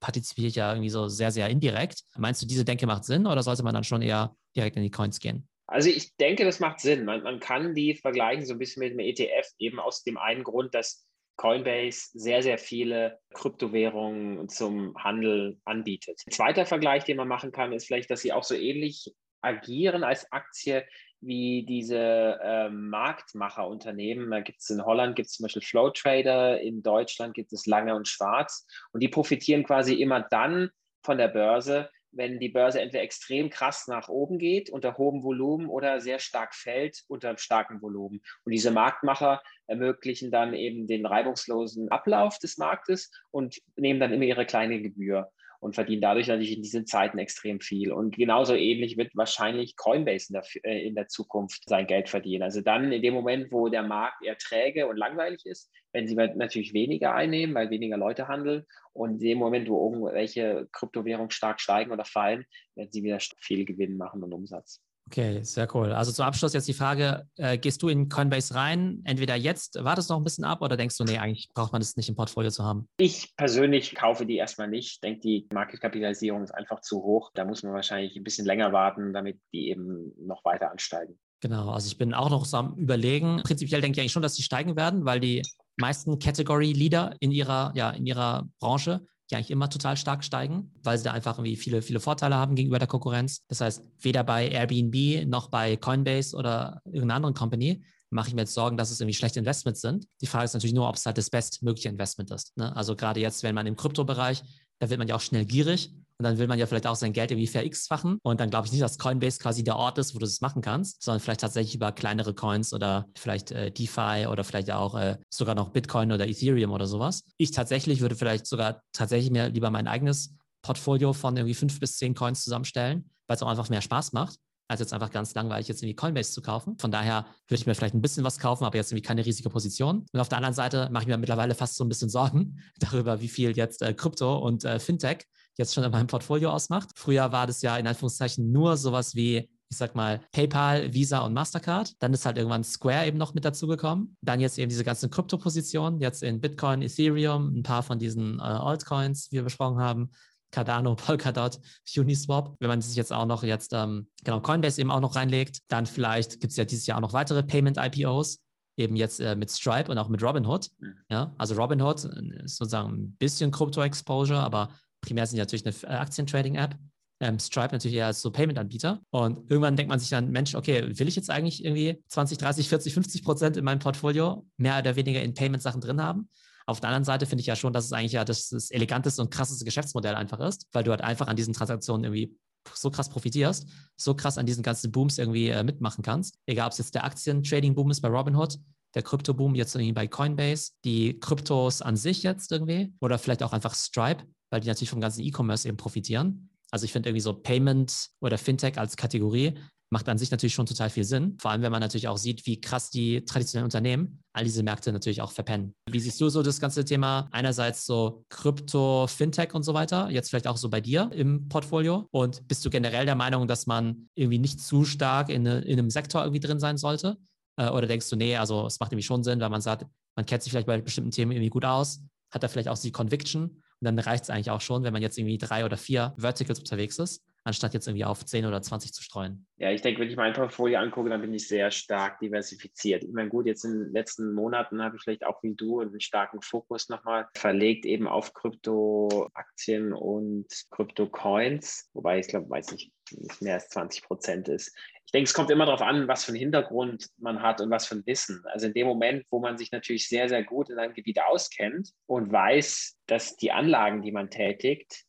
partizipiere ich ja irgendwie so sehr, sehr indirekt. Meinst du, diese Denke macht Sinn oder sollte man dann schon eher direkt in die Coins gehen? Also ich denke, das macht Sinn. Man, man kann die vergleichen so ein bisschen mit dem ETF, eben aus dem einen Grund, dass Coinbase sehr, sehr viele Kryptowährungen zum Handel anbietet. Ein zweiter Vergleich, den man machen kann, ist vielleicht, dass sie auch so ähnlich agieren als Aktie wie diese äh, Marktmacherunternehmen. Da gibt es in Holland gibt es zum Beispiel Flow Trader, in Deutschland gibt es Lange und Schwarz und die profitieren quasi immer dann von der Börse, wenn die Börse entweder extrem krass nach oben geht unter hohem Volumen oder sehr stark fällt unter starkem Volumen. Und diese Marktmacher ermöglichen dann eben den reibungslosen Ablauf des Marktes und nehmen dann immer ihre kleine Gebühr und verdienen dadurch natürlich in diesen Zeiten extrem viel. Und genauso ähnlich wird wahrscheinlich Coinbase in der, äh, in der Zukunft sein Geld verdienen. Also dann in dem Moment, wo der Markt eher träge und langweilig ist, wenn sie natürlich weniger einnehmen, weil weniger Leute handeln. Und in dem Moment, wo irgendwelche Kryptowährungen stark steigen oder fallen, werden sie wieder viel Gewinn machen und Umsatz. Okay, sehr cool. Also zum Abschluss jetzt die Frage, äh, gehst du in Coinbase rein, entweder jetzt, wartest noch ein bisschen ab oder denkst du, nee, eigentlich braucht man das nicht im Portfolio zu haben? Ich persönlich kaufe die erstmal nicht. Ich denke, die Marketkapitalisierung ist einfach zu hoch. Da muss man wahrscheinlich ein bisschen länger warten, damit die eben noch weiter ansteigen. Genau, also ich bin auch noch so am Überlegen. Prinzipiell denke ich eigentlich schon, dass die steigen werden, weil die meisten Category Leader in ihrer, ja, in ihrer Branche die eigentlich immer total stark steigen, weil sie da einfach irgendwie viele, viele Vorteile haben gegenüber der Konkurrenz. Das heißt, weder bei Airbnb noch bei Coinbase oder irgendeiner anderen Company mache ich mir jetzt Sorgen, dass es irgendwie schlechte Investments sind. Die Frage ist natürlich nur, ob es halt das bestmögliche Investment ist. Ne? Also gerade jetzt, wenn man im Kryptobereich, da wird man ja auch schnell gierig und dann will man ja vielleicht auch sein Geld irgendwie ver-x-fachen. Und dann glaube ich nicht, dass Coinbase quasi der Ort ist, wo du das machen kannst, sondern vielleicht tatsächlich über kleinere Coins oder vielleicht äh, DeFi oder vielleicht auch äh, sogar noch Bitcoin oder Ethereum oder sowas. Ich tatsächlich würde vielleicht sogar tatsächlich mir lieber mein eigenes Portfolio von irgendwie fünf bis zehn Coins zusammenstellen, weil es auch einfach mehr Spaß macht als jetzt einfach ganz langweilig jetzt irgendwie Coinbase zu kaufen. Von daher würde ich mir vielleicht ein bisschen was kaufen, aber jetzt irgendwie keine riesige Position. Und auf der anderen Seite mache ich mir mittlerweile fast so ein bisschen Sorgen darüber, wie viel jetzt äh, Krypto und äh, Fintech jetzt schon in meinem Portfolio ausmacht. Früher war das ja in Anführungszeichen nur sowas wie ich sag mal, PayPal, Visa und Mastercard. Dann ist halt irgendwann Square eben noch mit dazugekommen. Dann jetzt eben diese ganzen Kryptopositionen, jetzt in Bitcoin, Ethereum, ein paar von diesen äh, Altcoins, wie wir besprochen haben. Cardano, Polkadot, Uniswap. Wenn man sich jetzt auch noch jetzt, ähm, genau, Coinbase eben auch noch reinlegt, dann vielleicht gibt es ja dieses Jahr auch noch weitere Payment-IPOs eben jetzt äh, mit Stripe und auch mit Robinhood. Mhm. Ja, also Robinhood äh, ist sozusagen ein bisschen Krypto-Exposure, aber primär sind die natürlich eine äh, Aktientrading-App. Ähm, Stripe natürlich eher als so Payment-Anbieter. Und irgendwann denkt man sich dann, Mensch, okay, will ich jetzt eigentlich irgendwie 20, 30, 40, 50 Prozent in meinem Portfolio mehr oder weniger in Payment-Sachen drin haben? Auf der anderen Seite finde ich ja schon, dass es eigentlich ja das, das eleganteste und krasseste Geschäftsmodell einfach ist, weil du halt einfach an diesen Transaktionen irgendwie so krass profitierst, so krass an diesen ganzen Booms irgendwie äh, mitmachen kannst. Egal, ob es jetzt der Aktien-Trading-Boom ist bei Robinhood, der Krypto-Boom jetzt irgendwie bei Coinbase, die Kryptos an sich jetzt irgendwie oder vielleicht auch einfach Stripe, weil die natürlich vom ganzen E-Commerce eben profitieren. Also ich finde irgendwie so Payment oder Fintech als Kategorie macht an sich natürlich schon total viel Sinn. Vor allem, wenn man natürlich auch sieht, wie krass die traditionellen Unternehmen all diese Märkte natürlich auch verpennen. Wie siehst du so das ganze Thema? Einerseits so Krypto, Fintech und so weiter, jetzt vielleicht auch so bei dir im Portfolio. Und bist du generell der Meinung, dass man irgendwie nicht zu stark in, in einem Sektor irgendwie drin sein sollte? Äh, oder denkst du, nee, also es macht irgendwie schon Sinn, weil man sagt, man kennt sich vielleicht bei bestimmten Themen irgendwie gut aus, hat da vielleicht auch die Conviction und dann reicht es eigentlich auch schon, wenn man jetzt irgendwie drei oder vier Verticals unterwegs ist anstatt jetzt irgendwie auf 10 oder 20 zu streuen? Ja, ich denke, wenn ich mein Portfolio angucke, dann bin ich sehr stark diversifiziert. Ich meine, gut, jetzt in den letzten Monaten habe ich vielleicht auch wie du einen starken Fokus nochmal verlegt, eben auf Kryptoaktien und Krypto-Coins, wobei ich glaube, weiß nicht, nicht mehr als 20 Prozent ist. Ich denke, es kommt immer darauf an, was für einen Hintergrund man hat und was für ein Wissen. Also in dem Moment, wo man sich natürlich sehr, sehr gut in einem Gebiet auskennt und weiß, dass die Anlagen, die man tätigt,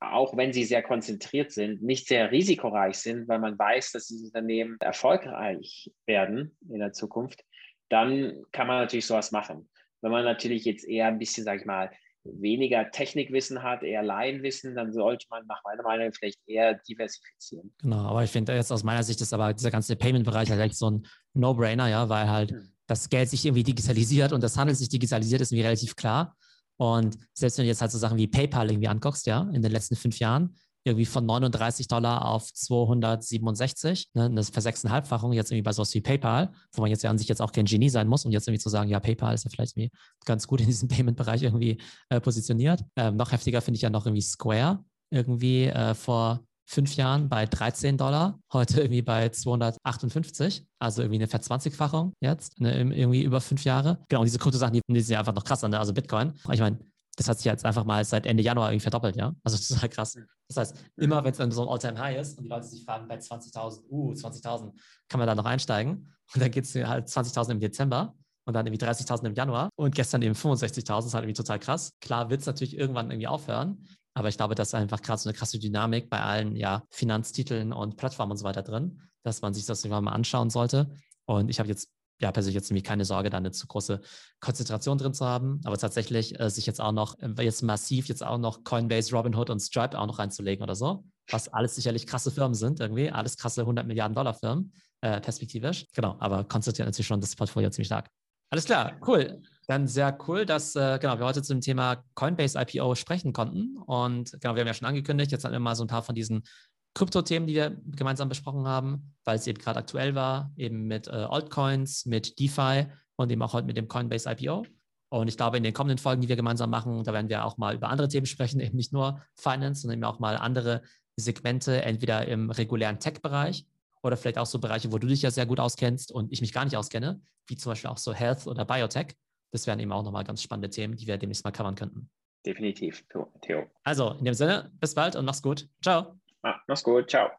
auch wenn sie sehr konzentriert sind, nicht sehr risikoreich sind, weil man weiß, dass diese Unternehmen erfolgreich werden in der Zukunft, dann kann man natürlich sowas machen. Wenn man natürlich jetzt eher ein bisschen, sage ich mal, weniger Technikwissen hat, eher Laienwissen, dann sollte man nach meiner Meinung vielleicht eher diversifizieren. Genau, aber ich finde jetzt aus meiner Sicht ist aber dieser ganze Payment-Bereich halt echt so ein No-Brainer, ja, weil halt hm. das Geld sich irgendwie digitalisiert und das Handel sich digitalisiert, ist mir relativ klar. Und selbst wenn du jetzt halt so Sachen wie PayPal irgendwie anguckst, ja, in den letzten fünf Jahren, irgendwie von 39 Dollar auf 267, ne, eine Versechseinhalbfachung jetzt irgendwie bei sowas wie PayPal, wo man jetzt ja an sich jetzt auch kein Genie sein muss, um jetzt irgendwie zu sagen, ja, PayPal ist ja vielleicht irgendwie ganz gut in diesem Payment-Bereich irgendwie äh, positioniert. Ähm, noch heftiger finde ich ja noch irgendwie Square, irgendwie äh, vor fünf Jahren bei 13 Dollar, heute irgendwie bei 258, also irgendwie eine Verzwanzigfachung jetzt, ne, irgendwie über fünf Jahre. Genau, und diese Kryptosachen, die, die sind ja einfach noch krass an, also Bitcoin. Ich meine, das hat sich jetzt einfach mal seit Ende Januar irgendwie verdoppelt, ja. Also total krass. Das heißt, immer wenn es dann so ein All-Time-High ist und die Leute sich fragen, bei 20.000, uh, 20.000, kann man da noch einsteigen? Und dann geht es halt 20.000 im Dezember und dann irgendwie 30.000 im Januar und gestern eben 65.000, das ist halt irgendwie total krass. Klar wird es natürlich irgendwann irgendwie aufhören, Aber ich glaube, das ist einfach gerade so eine krasse Dynamik bei allen ja, Finanztiteln und Plattformen und so weiter drin, dass man sich das mal anschauen sollte. Und ich habe jetzt ja persönlich jetzt nämlich keine Sorge, da eine zu große Konzentration drin zu haben. Aber tatsächlich äh, sich jetzt auch noch, äh, jetzt massiv jetzt auch noch Coinbase, Robinhood und Stripe auch noch reinzulegen oder so, was alles sicherlich krasse Firmen sind irgendwie, alles krasse 100 Milliarden Dollar Firmen, äh, perspektivisch. Genau, aber konzentriert natürlich schon das Portfolio ziemlich stark. Alles klar, cool. Dann sehr cool, dass äh, genau, wir heute zum Thema Coinbase IPO sprechen konnten. Und genau, wir haben ja schon angekündigt, jetzt hatten wir mal so ein paar von diesen Krypto-Themen, die wir gemeinsam besprochen haben, weil es eben gerade aktuell war, eben mit äh, Altcoins, mit DeFi und eben auch heute mit dem Coinbase IPO. Und ich glaube, in den kommenden Folgen, die wir gemeinsam machen, da werden wir auch mal über andere Themen sprechen, eben nicht nur Finance, sondern eben auch mal andere Segmente, entweder im regulären Tech-Bereich oder vielleicht auch so Bereiche, wo du dich ja sehr gut auskennst und ich mich gar nicht auskenne, wie zum Beispiel auch so Health oder Biotech. Das wären eben auch nochmal ganz spannende Themen, die wir demnächst mal covern könnten. Definitiv, Theo. Also, in dem Sinne, bis bald und mach's gut. Ciao. Ah, mach's gut. Ciao.